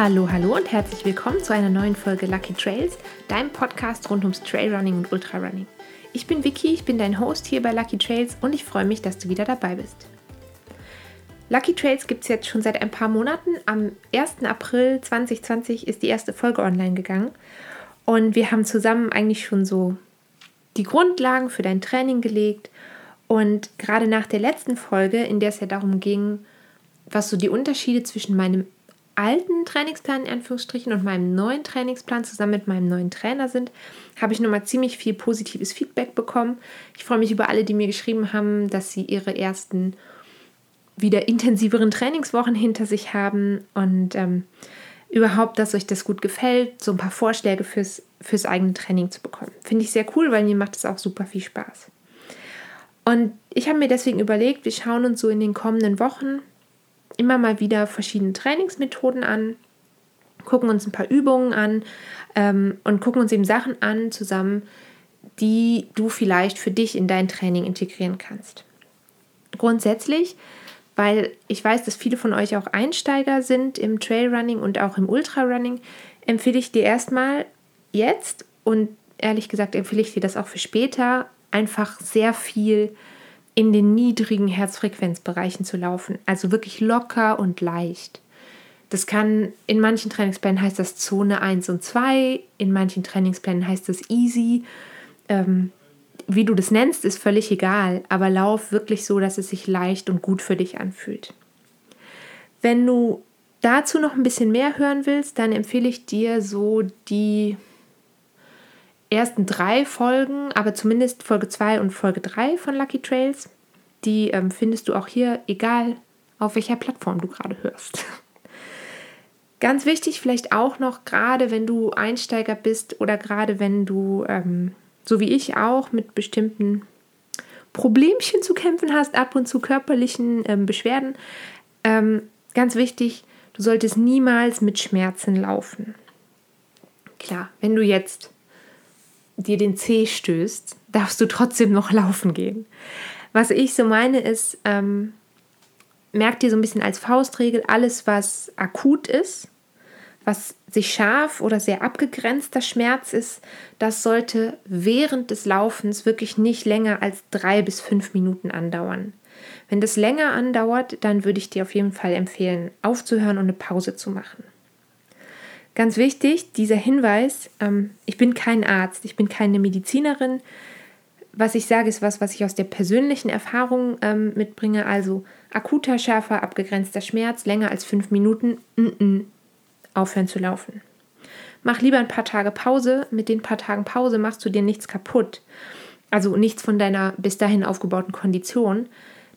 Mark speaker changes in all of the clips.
Speaker 1: Hallo, hallo und herzlich willkommen zu einer neuen Folge Lucky Trails, deinem Podcast rund ums Trailrunning und Ultrarunning. Ich bin Vicky, ich bin dein Host hier bei Lucky Trails und ich freue mich, dass du wieder dabei bist. Lucky Trails gibt es jetzt schon seit ein paar Monaten. Am 1. April 2020 ist die erste Folge online gegangen und wir haben zusammen eigentlich schon so die Grundlagen für dein Training gelegt. Und gerade nach der letzten Folge, in der es ja darum ging, was so die Unterschiede zwischen meinem alten Trainingsplan in Anführungsstrichen und meinem neuen Trainingsplan zusammen mit meinem neuen Trainer sind, habe ich nochmal ziemlich viel positives Feedback bekommen. Ich freue mich über alle, die mir geschrieben haben, dass sie ihre ersten wieder intensiveren Trainingswochen hinter sich haben und ähm, überhaupt, dass euch das gut gefällt, so ein paar Vorschläge fürs, fürs eigene Training zu bekommen. Finde ich sehr cool, weil mir macht es auch super viel Spaß. Und ich habe mir deswegen überlegt, wir schauen uns so in den kommenden Wochen immer mal wieder verschiedene Trainingsmethoden an, gucken uns ein paar Übungen an ähm, und gucken uns eben Sachen an zusammen, die du vielleicht für dich in dein Training integrieren kannst. Grundsätzlich, weil ich weiß, dass viele von euch auch Einsteiger sind im Trailrunning und auch im Ultrarunning, empfehle ich dir erstmal jetzt und ehrlich gesagt empfehle ich dir das auch für später, einfach sehr viel in den niedrigen Herzfrequenzbereichen zu laufen. Also wirklich locker und leicht. Das kann, in manchen Trainingsplänen heißt das Zone 1 und 2, in manchen Trainingsplänen heißt das easy. Ähm, wie du das nennst, ist völlig egal, aber lauf wirklich so, dass es sich leicht und gut für dich anfühlt. Wenn du dazu noch ein bisschen mehr hören willst, dann empfehle ich dir so die ersten drei Folgen, aber zumindest Folge 2 und Folge 3 von Lucky Trails. Die ähm, findest du auch hier, egal auf welcher Plattform du gerade hörst. Ganz wichtig vielleicht auch noch, gerade wenn du Einsteiger bist oder gerade wenn du, ähm, so wie ich auch, mit bestimmten Problemchen zu kämpfen hast, ab und zu körperlichen ähm, Beschwerden. Ähm, ganz wichtig, du solltest niemals mit Schmerzen laufen. Klar, wenn du jetzt dir den Zeh stößt, darfst du trotzdem noch laufen gehen. Was ich so meine ist, ähm, merkt dir so ein bisschen als Faustregel, alles, was akut ist, was sich scharf oder sehr abgegrenzter Schmerz ist, das sollte während des Laufens wirklich nicht länger als drei bis fünf Minuten andauern. Wenn das länger andauert, dann würde ich dir auf jeden Fall empfehlen, aufzuhören und eine Pause zu machen. Ganz wichtig, dieser Hinweis, ähm, ich bin kein Arzt, ich bin keine Medizinerin. Was ich sage, ist was, was ich aus der persönlichen Erfahrung ähm, mitbringe. Also akuter, schärfer, abgegrenzter Schmerz, länger als fünf Minuten, n -n, aufhören zu laufen. Mach lieber ein paar Tage Pause. Mit den paar Tagen Pause machst du dir nichts kaputt. Also nichts von deiner bis dahin aufgebauten Kondition,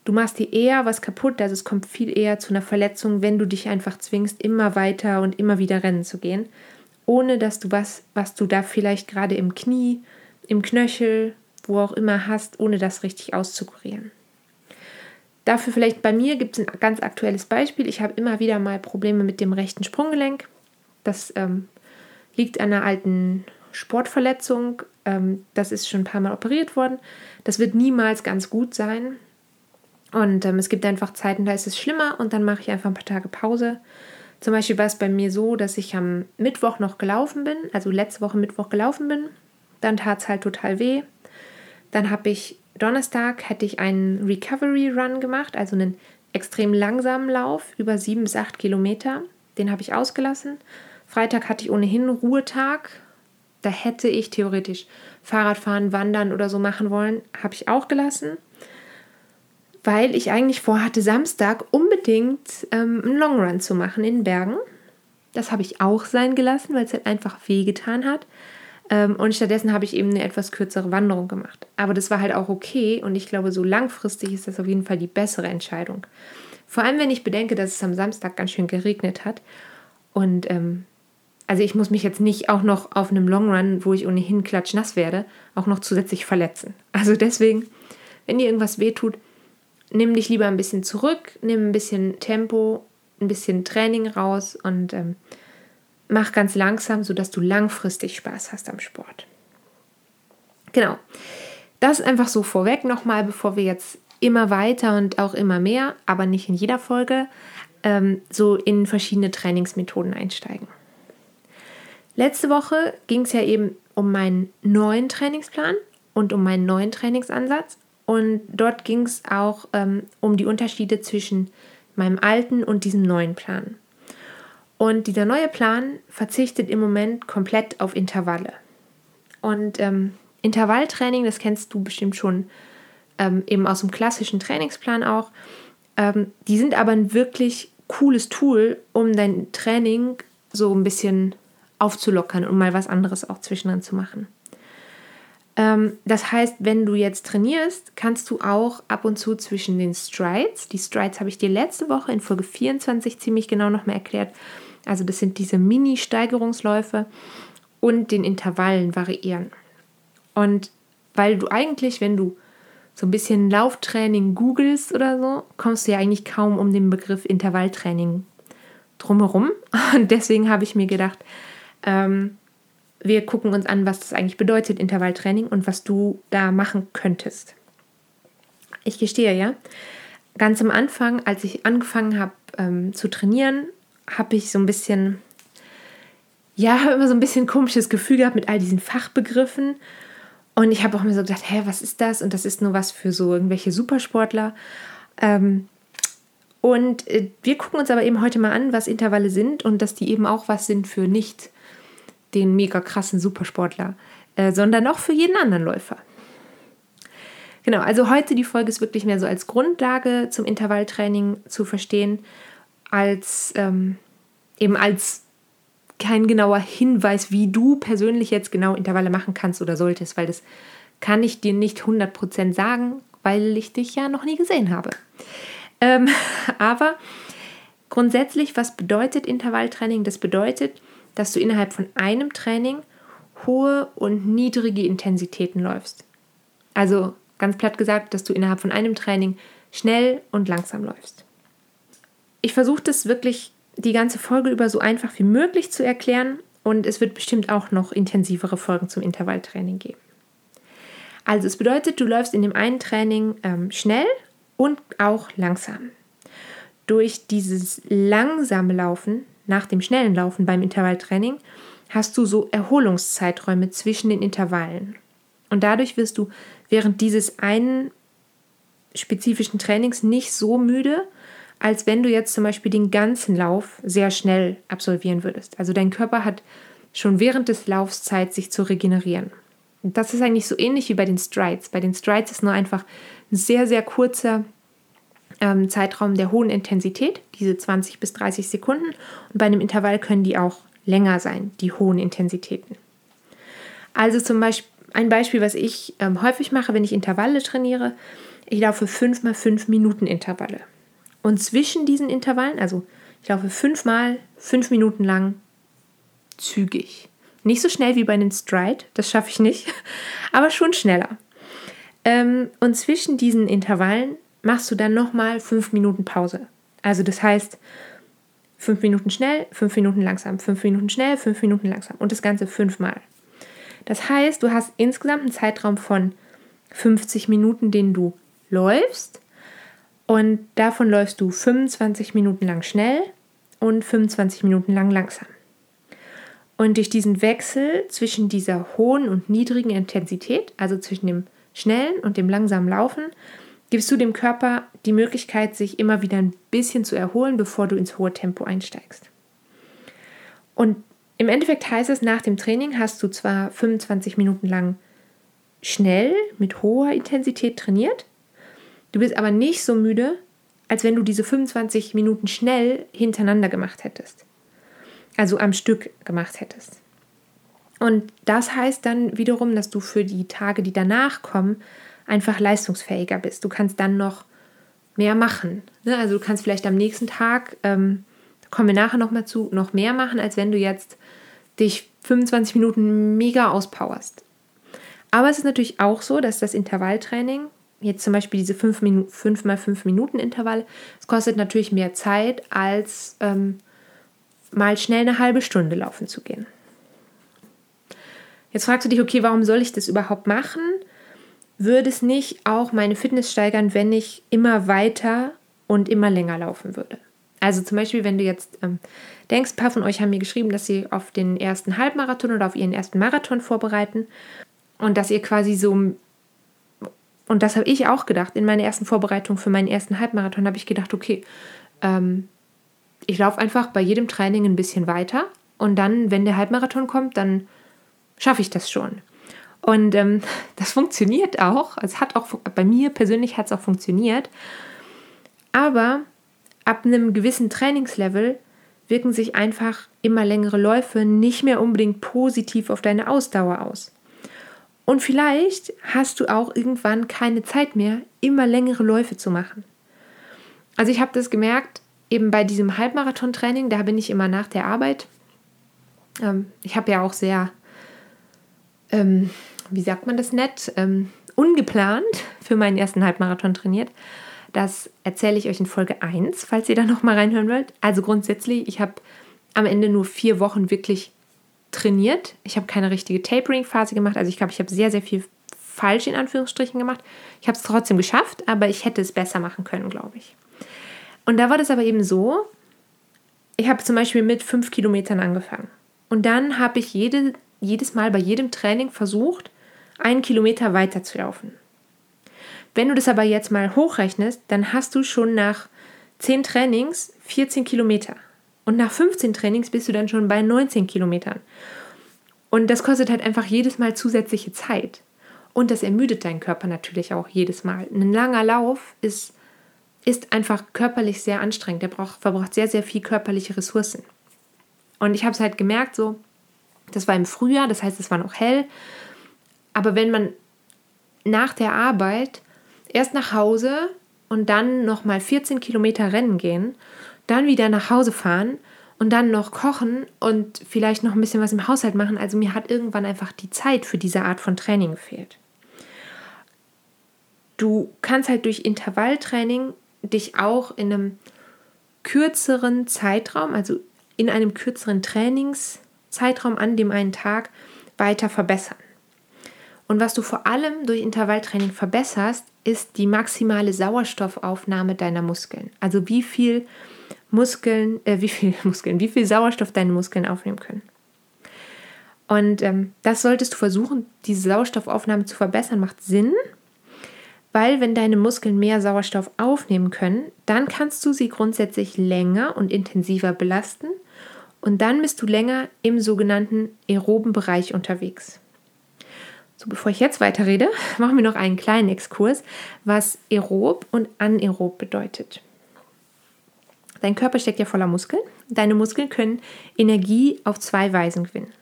Speaker 1: Du machst dir eher was kaputt, also es kommt viel eher zu einer Verletzung, wenn du dich einfach zwingst, immer weiter und immer wieder rennen zu gehen, ohne dass du was, was du da vielleicht gerade im Knie, im Knöchel, wo auch immer hast, ohne das richtig auszukurieren. Dafür vielleicht bei mir gibt es ein ganz aktuelles Beispiel. Ich habe immer wieder mal Probleme mit dem rechten Sprunggelenk. Das ähm, liegt an einer alten Sportverletzung. Ähm, das ist schon ein paar Mal operiert worden. Das wird niemals ganz gut sein. Und ähm, es gibt einfach Zeiten, da ist es schlimmer und dann mache ich einfach ein paar Tage Pause. Zum Beispiel war es bei mir so, dass ich am Mittwoch noch gelaufen bin, also letzte Woche Mittwoch gelaufen bin. Dann tat es halt total weh. Dann habe ich Donnerstag hätte ich einen Recovery Run gemacht, also einen extrem langsamen Lauf über sieben bis acht Kilometer. Den habe ich ausgelassen. Freitag hatte ich ohnehin Ruhetag. Da hätte ich theoretisch Fahrradfahren, Wandern oder so machen wollen. Habe ich auch gelassen weil ich eigentlich vorhatte, Samstag unbedingt ähm, einen Long Run zu machen in Bergen. Das habe ich auch sein gelassen, weil es halt einfach wehgetan hat. Ähm, und stattdessen habe ich eben eine etwas kürzere Wanderung gemacht. Aber das war halt auch okay und ich glaube, so langfristig ist das auf jeden Fall die bessere Entscheidung. Vor allem, wenn ich bedenke, dass es am Samstag ganz schön geregnet hat. Und ähm, also ich muss mich jetzt nicht auch noch auf einem Long Run, wo ich ohnehin klatschnass werde, auch noch zusätzlich verletzen. Also deswegen, wenn dir irgendwas wehtut, nimm dich lieber ein bisschen zurück, nimm ein bisschen Tempo, ein bisschen Training raus und ähm, mach ganz langsam, sodass du langfristig Spaß hast am Sport. Genau. Das einfach so vorweg nochmal, bevor wir jetzt immer weiter und auch immer mehr, aber nicht in jeder Folge, ähm, so in verschiedene Trainingsmethoden einsteigen. Letzte Woche ging es ja eben um meinen neuen Trainingsplan und um meinen neuen Trainingsansatz. Und dort ging es auch ähm, um die Unterschiede zwischen meinem alten und diesem neuen Plan. Und dieser neue Plan verzichtet im Moment komplett auf Intervalle. Und ähm, Intervalltraining, das kennst du bestimmt schon ähm, eben aus dem klassischen Trainingsplan auch. Ähm, die sind aber ein wirklich cooles Tool, um dein Training so ein bisschen aufzulockern und mal was anderes auch zwischendrin zu machen. Ähm, das heißt, wenn du jetzt trainierst, kannst du auch ab und zu zwischen den Strides, die Strides habe ich dir letzte Woche in Folge 24 ziemlich genau nochmal erklärt, also das sind diese Mini-Steigerungsläufe und den Intervallen variieren. Und weil du eigentlich, wenn du so ein bisschen Lauftraining googelst oder so, kommst du ja eigentlich kaum um den Begriff Intervalltraining drumherum. Und deswegen habe ich mir gedacht, ähm, wir gucken uns an, was das eigentlich bedeutet, Intervalltraining und was du da machen könntest. Ich gestehe ja, ganz am Anfang, als ich angefangen habe ähm, zu trainieren, habe ich so ein bisschen, ja, habe immer so ein bisschen komisches Gefühl gehabt mit all diesen Fachbegriffen. Und ich habe auch mir so gedacht, hä, was ist das? Und das ist nur was für so irgendwelche Supersportler. Ähm, und äh, wir gucken uns aber eben heute mal an, was Intervalle sind und dass die eben auch was sind für nicht den mega krassen Supersportler, äh, sondern auch für jeden anderen Läufer. Genau, also heute die Folge ist wirklich mehr so als Grundlage zum Intervalltraining zu verstehen, als ähm, eben als kein genauer Hinweis, wie du persönlich jetzt genau Intervalle machen kannst oder solltest, weil das kann ich dir nicht 100% sagen, weil ich dich ja noch nie gesehen habe. Ähm, aber grundsätzlich, was bedeutet Intervalltraining? Das bedeutet, dass du innerhalb von einem Training hohe und niedrige Intensitäten läufst. Also ganz platt gesagt, dass du innerhalb von einem Training schnell und langsam läufst. Ich versuche das wirklich die ganze Folge über so einfach wie möglich zu erklären und es wird bestimmt auch noch intensivere Folgen zum Intervalltraining geben. Also es bedeutet, du läufst in dem einen Training ähm, schnell und auch langsam. Durch dieses langsame Laufen nach dem schnellen Laufen beim Intervalltraining hast du so Erholungszeiträume zwischen den Intervallen. Und dadurch wirst du während dieses einen spezifischen Trainings nicht so müde, als wenn du jetzt zum Beispiel den ganzen Lauf sehr schnell absolvieren würdest. Also dein Körper hat schon während des Laufs Zeit, sich zu regenerieren. Und das ist eigentlich so ähnlich wie bei den Strides. Bei den Strides ist nur einfach ein sehr, sehr kurzer ähm, Zeitraum der hohen Intensität, diese 20 bis 30 Sekunden. Und bei einem Intervall können die auch länger sein, die hohen Intensitäten. Also zum Beispiel ein Beispiel, was ich ähm, häufig mache, wenn ich Intervalle trainiere. Ich laufe 5 mal 5 Minuten Intervalle. Und zwischen diesen Intervallen, also ich laufe fünfmal fünf Minuten lang zügig. Nicht so schnell wie bei einem Stride, das schaffe ich nicht, aber schon schneller. Ähm, und zwischen diesen Intervallen machst du dann nochmal fünf Minuten Pause. Also das heißt, fünf Minuten schnell, fünf Minuten langsam, fünf Minuten schnell, fünf Minuten langsam und das Ganze fünfmal. Das heißt, du hast insgesamt einen Zeitraum von 50 Minuten, den du läufst und davon läufst du 25 Minuten lang schnell und 25 Minuten lang langsam. Und durch diesen Wechsel zwischen dieser hohen und niedrigen Intensität, also zwischen dem schnellen und dem langsamen Laufen, gibst du dem Körper die Möglichkeit, sich immer wieder ein bisschen zu erholen, bevor du ins hohe Tempo einsteigst. Und im Endeffekt heißt es, nach dem Training hast du zwar 25 Minuten lang schnell mit hoher Intensität trainiert, du bist aber nicht so müde, als wenn du diese 25 Minuten schnell hintereinander gemacht hättest. Also am Stück gemacht hättest. Und das heißt dann wiederum, dass du für die Tage, die danach kommen, einfach leistungsfähiger bist. Du kannst dann noch mehr machen. Ne? Also du kannst vielleicht am nächsten Tag, ähm, kommen wir nachher nochmal zu, noch mehr machen, als wenn du jetzt dich 25 Minuten mega auspowerst. Aber es ist natürlich auch so, dass das Intervalltraining, jetzt zum Beispiel diese 5 Minu 5 mal 5 Minuten Intervall, es kostet natürlich mehr Zeit, als ähm, mal schnell eine halbe Stunde laufen zu gehen. Jetzt fragst du dich, okay, warum soll ich das überhaupt machen? Würde es nicht auch meine Fitness steigern, wenn ich immer weiter und immer länger laufen würde. Also zum Beispiel, wenn du jetzt ähm, denkst, ein paar von euch haben mir geschrieben, dass sie auf den ersten Halbmarathon oder auf ihren ersten Marathon vorbereiten und dass ihr quasi so, und das habe ich auch gedacht, in meiner ersten Vorbereitung für meinen ersten Halbmarathon habe ich gedacht, okay, ähm, ich laufe einfach bei jedem Training ein bisschen weiter und dann, wenn der Halbmarathon kommt, dann schaffe ich das schon. Und ähm, das funktioniert auch. Es hat auch bei mir persönlich hat es auch funktioniert. Aber ab einem gewissen Trainingslevel wirken sich einfach immer längere Läufe nicht mehr unbedingt positiv auf deine Ausdauer aus. Und vielleicht hast du auch irgendwann keine Zeit mehr, immer längere Läufe zu machen. Also ich habe das gemerkt, eben bei diesem Halbmarathon-Training, da bin ich immer nach der Arbeit. Ähm, ich habe ja auch sehr, ähm, wie sagt man das nett, ähm, ungeplant für meinen ersten Halbmarathon trainiert. Das erzähle ich euch in Folge 1, falls ihr da nochmal reinhören wollt. Also grundsätzlich, ich habe am Ende nur vier Wochen wirklich trainiert. Ich habe keine richtige Tapering-Phase gemacht. Also ich glaube, ich habe sehr, sehr viel falsch in Anführungsstrichen gemacht. Ich habe es trotzdem geschafft, aber ich hätte es besser machen können, glaube ich. Und da war das aber eben so, ich habe zum Beispiel mit fünf Kilometern angefangen. Und dann habe ich jede, jedes Mal bei jedem Training versucht, einen Kilometer weiter zu laufen. Wenn du das aber jetzt mal hochrechnest, dann hast du schon nach 10 Trainings 14 Kilometer. Und nach 15 Trainings bist du dann schon bei 19 Kilometern. Und das kostet halt einfach jedes Mal zusätzliche Zeit. Und das ermüdet deinen Körper natürlich auch jedes Mal. Ein langer Lauf ist, ist einfach körperlich sehr anstrengend. Der braucht, verbraucht sehr, sehr viel körperliche Ressourcen. Und ich habe es halt gemerkt, so, das war im Frühjahr, das heißt, es war noch hell. Aber wenn man nach der Arbeit erst nach Hause und dann nochmal 14 Kilometer rennen gehen, dann wieder nach Hause fahren und dann noch kochen und vielleicht noch ein bisschen was im Haushalt machen. Also mir hat irgendwann einfach die Zeit für diese Art von Training gefehlt. Du kannst halt durch Intervalltraining dich auch in einem kürzeren Zeitraum, also in einem kürzeren Trainingszeitraum an dem einen Tag weiter verbessern. Und was du vor allem durch Intervalltraining verbesserst, ist die maximale Sauerstoffaufnahme deiner Muskeln. Also wie viel Muskeln, äh, wie viel Muskeln, wie viel Sauerstoff deine Muskeln aufnehmen können. Und ähm, das solltest du versuchen, diese Sauerstoffaufnahme zu verbessern, macht Sinn, weil wenn deine Muskeln mehr Sauerstoff aufnehmen können, dann kannst du sie grundsätzlich länger und intensiver belasten und dann bist du länger im sogenannten aeroben Bereich unterwegs. So, bevor ich jetzt weiterrede, machen wir noch einen kleinen Exkurs, was aerob und anaerob bedeutet. Dein Körper steckt ja voller Muskeln. Deine Muskeln können Energie auf zwei Weisen gewinnen.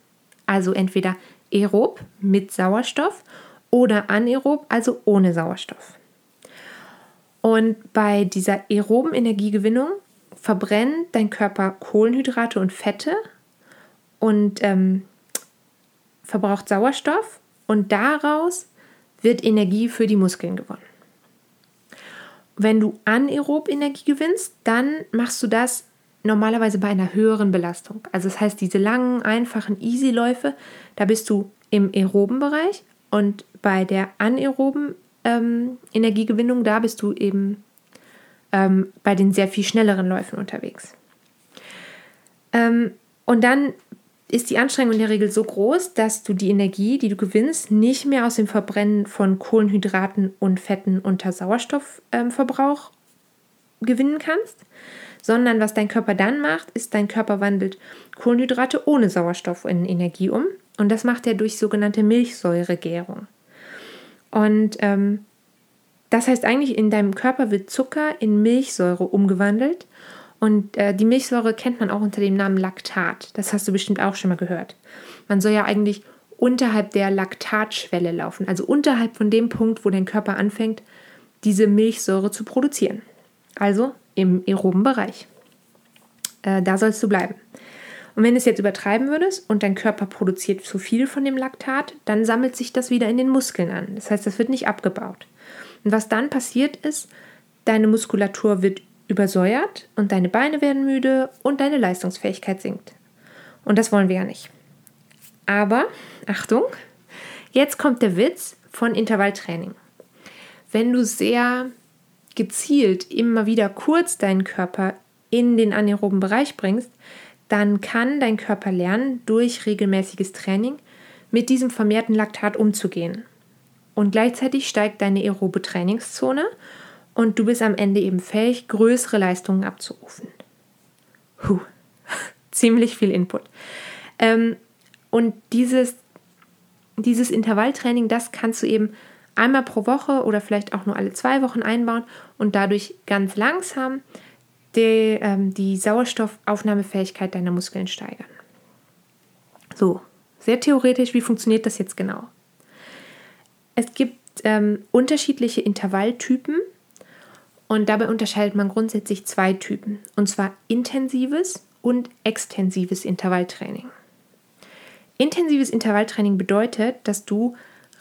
Speaker 1: Also entweder aerob mit Sauerstoff oder anaerob, also ohne Sauerstoff. Und bei dieser aeroben Energiegewinnung verbrennt dein Körper Kohlenhydrate und Fette und ähm, verbraucht Sauerstoff und daraus wird Energie für die Muskeln gewonnen. Wenn du anaerob Energie gewinnst, dann machst du das normalerweise bei einer höheren Belastung. Also das heißt, diese langen, einfachen Easy-Läufe, da bist du im aeroben Bereich und bei der anaeroben ähm, Energiegewinnung, da bist du eben ähm, bei den sehr viel schnelleren Läufen unterwegs. Ähm, und dann ist die Anstrengung in der Regel so groß, dass du die Energie, die du gewinnst, nicht mehr aus dem Verbrennen von Kohlenhydraten und Fetten unter Sauerstoffverbrauch ähm, gewinnen kannst, sondern was dein Körper dann macht, ist, dein Körper wandelt Kohlenhydrate ohne Sauerstoff in Energie um und das macht er durch sogenannte Milchsäuregärung. Und ähm, das heißt eigentlich, in deinem Körper wird Zucker in Milchsäure umgewandelt und äh, die Milchsäure kennt man auch unter dem Namen Laktat. Das hast du bestimmt auch schon mal gehört. Man soll ja eigentlich unterhalb der Laktatschwelle laufen, also unterhalb von dem Punkt, wo dein Körper anfängt, diese Milchsäure zu produzieren. Also im aeroben Bereich. Äh, da sollst du bleiben. Und wenn du es jetzt übertreiben würdest und dein Körper produziert zu viel von dem Laktat, dann sammelt sich das wieder in den Muskeln an. Das heißt, das wird nicht abgebaut. Und was dann passiert ist, deine Muskulatur wird übersäuert und deine Beine werden müde und deine Leistungsfähigkeit sinkt. Und das wollen wir ja nicht. Aber, Achtung, jetzt kommt der Witz von Intervalltraining. Wenn du sehr gezielt immer wieder kurz deinen Körper in den anaeroben Bereich bringst, dann kann dein Körper lernen, durch regelmäßiges Training mit diesem vermehrten Laktat umzugehen. Und gleichzeitig steigt deine aerobe Trainingszone und du bist am Ende eben fähig, größere Leistungen abzurufen. Puh, ziemlich viel Input. Ähm, und dieses, dieses Intervalltraining, das kannst du eben einmal pro Woche oder vielleicht auch nur alle zwei Wochen einbauen und dadurch ganz langsam die, ähm, die Sauerstoffaufnahmefähigkeit deiner Muskeln steigern. So, sehr theoretisch, wie funktioniert das jetzt genau? Es gibt ähm, unterschiedliche Intervalltypen und dabei unterscheidet man grundsätzlich zwei Typen, und zwar intensives und extensives Intervalltraining. Intensives Intervalltraining bedeutet, dass du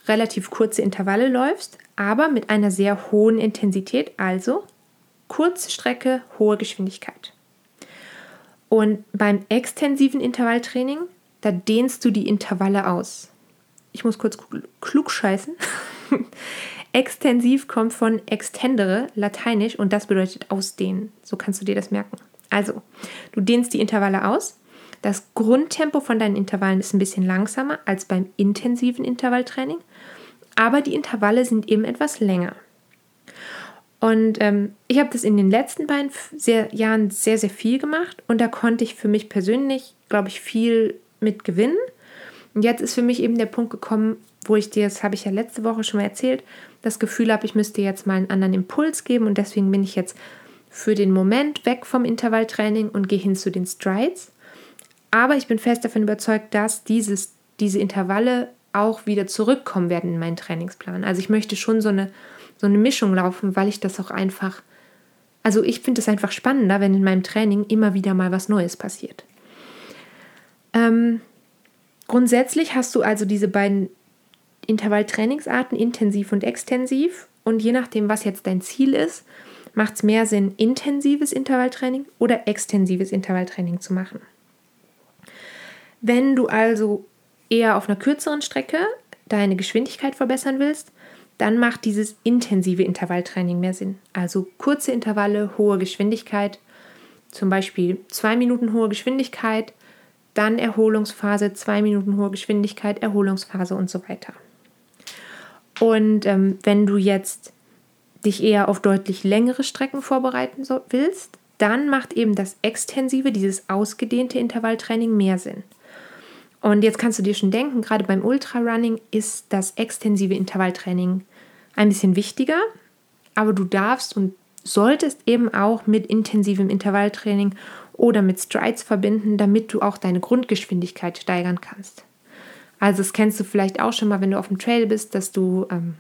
Speaker 1: relativ kurze Intervalle läufst, aber mit einer sehr hohen Intensität, also kurze Strecke, hohe Geschwindigkeit. Und beim extensiven Intervalltraining, da dehnst du die Intervalle aus. Ich muss kurz klug scheißen. Extensiv kommt von extendere, lateinisch, und das bedeutet ausdehnen. So kannst du dir das merken. Also, du dehnst die Intervalle aus. Das Grundtempo von deinen Intervallen ist ein bisschen langsamer als beim intensiven Intervalltraining, aber die Intervalle sind eben etwas länger. Und ähm, ich habe das in den letzten beiden sehr, Jahren sehr, sehr viel gemacht und da konnte ich für mich persönlich, glaube ich, viel mit gewinnen. Und jetzt ist für mich eben der Punkt gekommen, wo ich dir, das habe ich ja letzte Woche schon mal erzählt, das Gefühl habe, ich müsste jetzt mal einen anderen Impuls geben und deswegen bin ich jetzt für den Moment weg vom Intervalltraining und gehe hin zu den Strides. Aber ich bin fest davon überzeugt, dass dieses, diese Intervalle auch wieder zurückkommen werden in meinen Trainingsplan. Also ich möchte schon so eine, so eine Mischung laufen, weil ich das auch einfach, also ich finde es einfach spannender, wenn in meinem Training immer wieder mal was Neues passiert. Ähm, grundsätzlich hast du also diese beiden Intervalltrainingsarten, intensiv und extensiv. Und je nachdem, was jetzt dein Ziel ist, macht es mehr Sinn, intensives Intervalltraining oder extensives Intervalltraining zu machen. Wenn du also eher auf einer kürzeren Strecke deine Geschwindigkeit verbessern willst, dann macht dieses intensive Intervalltraining mehr Sinn. Also kurze Intervalle, hohe Geschwindigkeit, zum Beispiel zwei Minuten hohe Geschwindigkeit, dann Erholungsphase, zwei Minuten hohe Geschwindigkeit, Erholungsphase und so weiter. Und ähm, wenn du jetzt dich eher auf deutlich längere Strecken vorbereiten so, willst, dann macht eben das extensive, dieses ausgedehnte Intervalltraining mehr Sinn. Und jetzt kannst du dir schon denken, gerade beim Ultrarunning ist das extensive Intervalltraining ein bisschen wichtiger, aber du darfst und solltest eben auch mit intensivem Intervalltraining oder mit Strides verbinden, damit du auch deine Grundgeschwindigkeit steigern kannst. Also das kennst du vielleicht auch schon mal, wenn du auf dem Trail bist, dass du ähm,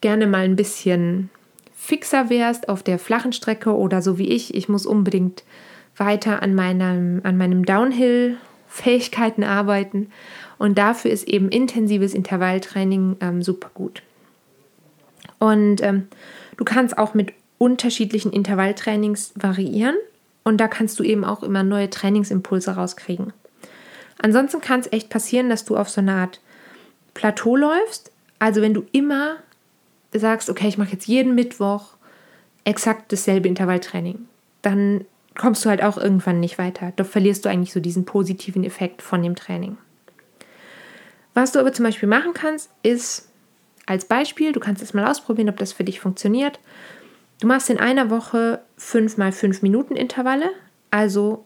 Speaker 1: gerne mal ein bisschen fixer wärst auf der flachen Strecke oder so wie ich. Ich muss unbedingt weiter an meinem, an meinem Downhill-Fähigkeiten arbeiten. Und dafür ist eben intensives Intervalltraining ähm, super gut. Und ähm, du kannst auch mit unterschiedlichen Intervalltrainings variieren. Und da kannst du eben auch immer neue Trainingsimpulse rauskriegen. Ansonsten kann es echt passieren, dass du auf so eine Art Plateau läufst. Also wenn du immer sagst, okay, ich mache jetzt jeden Mittwoch exakt dasselbe Intervalltraining, dann kommst du halt auch irgendwann nicht weiter. Da verlierst du eigentlich so diesen positiven Effekt von dem Training. Was du aber zum Beispiel machen kannst, ist als Beispiel, du kannst es mal ausprobieren, ob das für dich funktioniert. Du machst in einer Woche fünf mal fünf Minuten Intervalle, also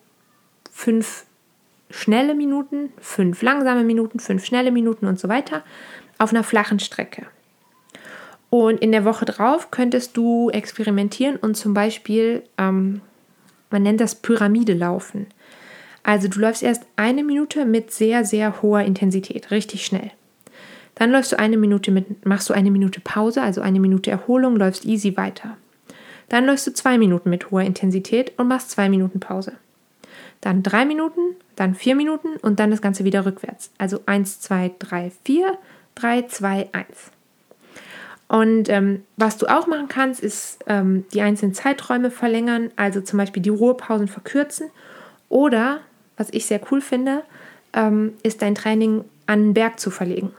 Speaker 1: fünf schnelle Minuten, fünf langsame Minuten, fünf schnelle Minuten und so weiter auf einer flachen Strecke. Und in der Woche drauf könntest du experimentieren und zum Beispiel, ähm, man nennt das Pyramide laufen. Also du läufst erst eine Minute mit sehr, sehr hoher Intensität, richtig schnell. Dann läufst du eine Minute mit, machst du eine Minute Pause, also eine Minute Erholung, läufst easy weiter. Dann läufst du zwei Minuten mit hoher Intensität und machst zwei Minuten Pause. Dann drei Minuten, dann vier Minuten und dann das Ganze wieder rückwärts. Also eins, zwei, drei, vier, drei, zwei, eins. Und ähm, was du auch machen kannst, ist ähm, die einzelnen Zeiträume verlängern, also zum Beispiel die Ruhepausen verkürzen. Oder, was ich sehr cool finde, ähm, ist dein Training an den Berg zu verlegen.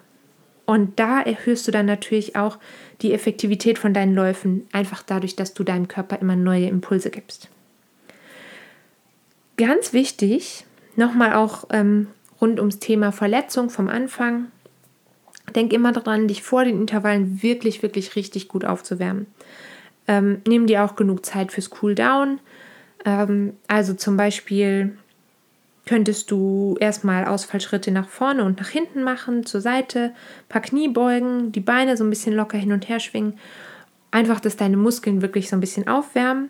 Speaker 1: Und da erhöhst du dann natürlich auch die Effektivität von deinen Läufen, einfach dadurch, dass du deinem Körper immer neue Impulse gibst. Ganz wichtig, nochmal auch ähm, rund ums Thema Verletzung vom Anfang. Denk immer daran, dich vor den Intervallen wirklich, wirklich richtig gut aufzuwärmen. Ähm, nimm dir auch genug Zeit fürs Cooldown. Ähm, also zum Beispiel könntest du erstmal Ausfallschritte nach vorne und nach hinten machen, zur Seite, ein paar Kniebeugen, die Beine so ein bisschen locker hin und her schwingen. Einfach, dass deine Muskeln wirklich so ein bisschen aufwärmen,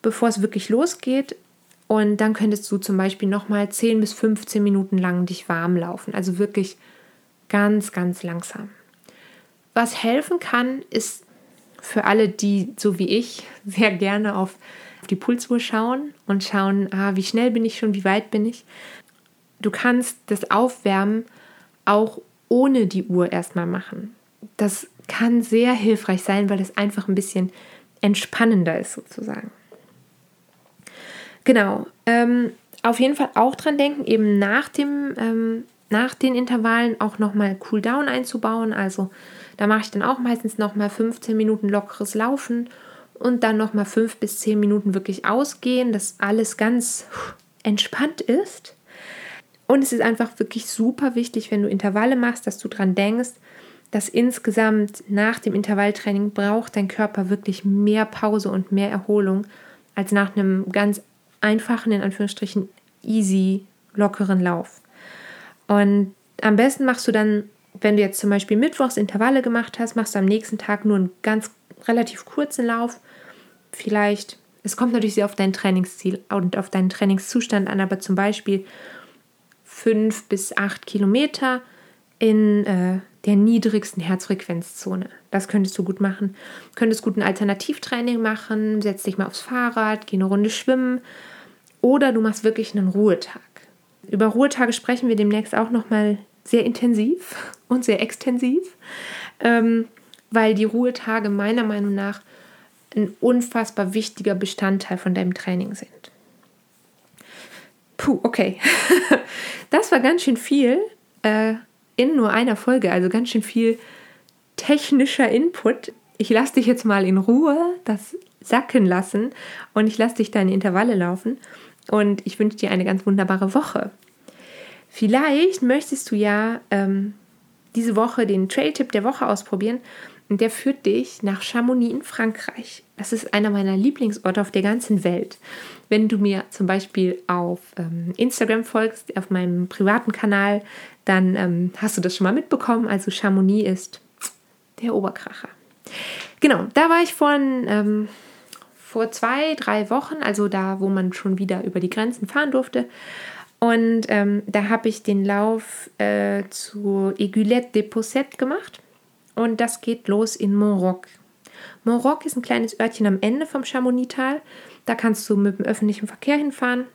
Speaker 1: bevor es wirklich losgeht. Und dann könntest du zum Beispiel nochmal 10 bis 15 Minuten lang dich warm laufen. Also wirklich ganz, ganz langsam. Was helfen kann, ist für alle, die so wie ich sehr gerne auf die Pulsuhr schauen und schauen, ah, wie schnell bin ich schon, wie weit bin ich. Du kannst das Aufwärmen auch ohne die Uhr erstmal machen. Das kann sehr hilfreich sein, weil es einfach ein bisschen entspannender ist sozusagen. Genau. Ähm, auf jeden Fall auch dran denken, eben nach dem ähm, nach den Intervallen auch nochmal Cooldown einzubauen. Also da mache ich dann auch meistens nochmal 15 Minuten lockeres Laufen und dann nochmal 5 bis 10 Minuten wirklich ausgehen, dass alles ganz entspannt ist. Und es ist einfach wirklich super wichtig, wenn du Intervalle machst, dass du dran denkst, dass insgesamt nach dem Intervalltraining braucht dein Körper wirklich mehr Pause und mehr Erholung als nach einem ganz einfachen, in Anführungsstrichen, easy, lockeren Lauf. Und am besten machst du dann, wenn du jetzt zum Beispiel Mittwochs Intervalle gemacht hast, machst du am nächsten Tag nur einen ganz relativ kurzen Lauf. Vielleicht, es kommt natürlich sehr auf dein Trainingsziel und auf deinen Trainingszustand an, aber zum Beispiel fünf bis acht Kilometer in äh, der niedrigsten Herzfrequenzzone. Das könntest du gut machen. Könntest gut ein Alternativtraining machen, setz dich mal aufs Fahrrad, geh eine Runde schwimmen oder du machst wirklich einen Ruhetag. Über Ruhetage sprechen wir demnächst auch nochmal sehr intensiv und sehr extensiv, ähm, weil die Ruhetage meiner Meinung nach ein unfassbar wichtiger Bestandteil von deinem Training sind. Puh, okay. das war ganz schön viel äh, in nur einer Folge, also ganz schön viel technischer Input. Ich lasse dich jetzt mal in Ruhe das sacken lassen und ich lasse dich deine Intervalle laufen und ich wünsche dir eine ganz wunderbare Woche. Vielleicht möchtest du ja ähm, diese Woche den Trail-Tipp der Woche ausprobieren und der führt dich nach Chamonix in Frankreich. Das ist einer meiner Lieblingsorte auf der ganzen Welt. Wenn du mir zum Beispiel auf ähm, Instagram folgst, auf meinem privaten Kanal, dann ähm, hast du das schon mal mitbekommen. Also Chamonix ist der Oberkracher. Genau, da war ich von ähm, vor zwei, drei Wochen, also da, wo man schon wieder über die Grenzen fahren durfte. Und ähm, da habe ich den Lauf äh, zu Aiguillette des Possets gemacht. Und das geht los in Montroc. Montroc ist ein kleines Örtchen am Ende vom Chamonix-Tal. Da kannst du mit dem öffentlichen Verkehr hinfahren.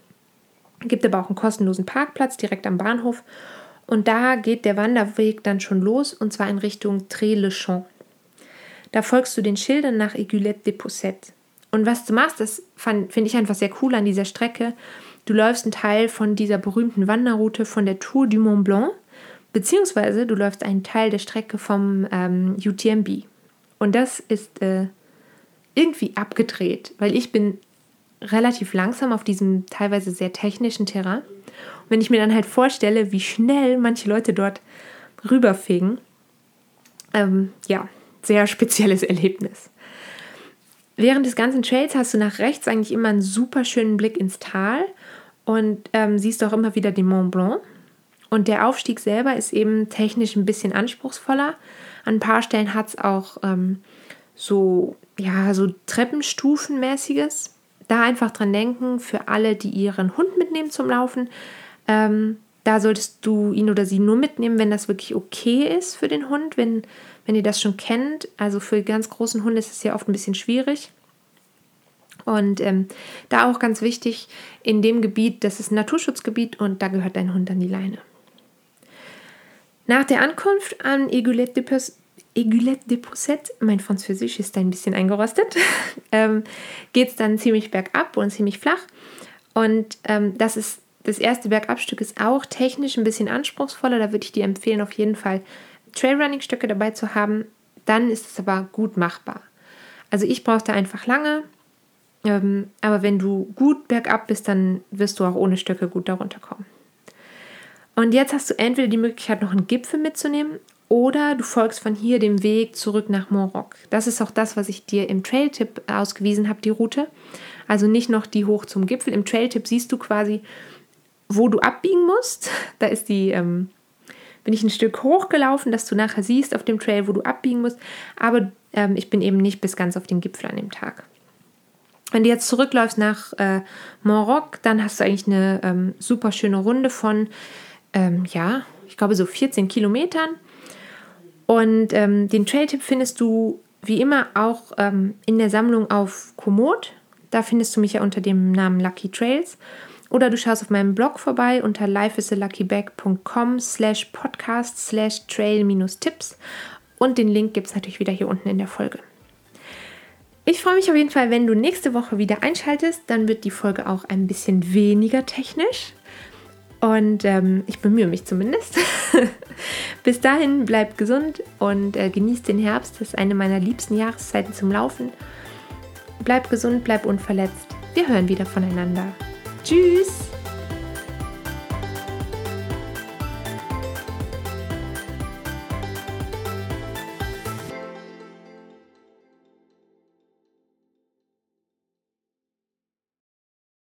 Speaker 1: Gibt aber auch einen kostenlosen Parkplatz direkt am Bahnhof. Und da geht der Wanderweg dann schon los und zwar in Richtung Tré-le-Champ. Da folgst du den Schildern nach Aiguillette des Possets. Und was du machst, das finde ich einfach sehr cool an dieser Strecke. Du läufst einen Teil von dieser berühmten Wanderroute von der Tour du Mont Blanc, beziehungsweise du läufst einen Teil der Strecke vom ähm, UTMB. Und das ist äh, irgendwie abgedreht, weil ich bin relativ langsam auf diesem teilweise sehr technischen Terrain. Und wenn ich mir dann halt vorstelle, wie schnell manche Leute dort rüberfegen, ähm, ja, sehr spezielles Erlebnis. Während des ganzen Trails hast du nach rechts eigentlich immer einen super schönen Blick ins Tal und ähm, siehst auch immer wieder den Mont Blanc. Und der Aufstieg selber ist eben technisch ein bisschen anspruchsvoller. An ein paar Stellen hat es auch ähm, so, ja, so Treppenstufenmäßiges. Da einfach dran denken, für alle, die ihren Hund mitnehmen zum Laufen. Ähm, da solltest du ihn oder sie nur mitnehmen, wenn das wirklich okay ist für den Hund, wenn wenn ihr das schon kennt. Also für ganz großen Hunde ist es ja oft ein bisschen schwierig. Und ähm, da auch ganz wichtig, in dem Gebiet, das ist ein Naturschutzgebiet und da gehört dein Hund an die Leine. Nach der Ankunft an Aiguillette de Pousset, mein Französisch ist ein bisschen eingerostet, ähm, geht es dann ziemlich bergab und ziemlich flach. Und ähm, das ist das erste Bergabstück ist auch technisch ein bisschen anspruchsvoller. Da würde ich dir empfehlen, auf jeden Fall Trailrunning-Stöcke dabei zu haben, dann ist es aber gut machbar. Also ich brauchte einfach lange, Ähm, aber wenn du gut bergab bist, dann wirst du auch ohne Stöcke gut darunter kommen. Und jetzt hast du entweder die Möglichkeit, noch einen Gipfel mitzunehmen oder du folgst von hier dem Weg zurück nach Montrock. Das ist auch das, was ich dir im Trail-Tipp ausgewiesen habe, die Route. Also nicht noch die hoch zum Gipfel. Im Trail-Tipp siehst du quasi, wo du abbiegen musst. Da ist die, ähm, bin ich ein Stück hochgelaufen, dass du nachher siehst auf dem Trail, wo du abbiegen musst. Aber ähm, ich bin eben nicht bis ganz auf den Gipfel an dem Tag. Wenn du jetzt zurückläufst nach äh, Montrock, dann hast du eigentlich eine ähm, super schöne Runde von, ähm, ja, ich glaube so 14 Kilometern. Und ähm, den Trail-Tipp findest du wie immer auch ähm, in der Sammlung auf Komoot. Da findest du mich ja unter dem Namen Lucky Trails. Oder du schaust auf meinem Blog vorbei unter lifeisalaluckybag.com slash podcast slash trail minus Tipps. Und den Link gibt es natürlich wieder hier unten in der Folge. Ich freue mich auf jeden Fall, wenn du nächste Woche wieder einschaltest. Dann wird die Folge auch ein bisschen weniger technisch. Und ähm, ich bemühe mich zumindest. Bis dahin bleib gesund und äh, genieß den Herbst. Das ist eine meiner liebsten Jahreszeiten zum Laufen. Bleib gesund, bleib unverletzt. Wir hören wieder voneinander. Tschüss!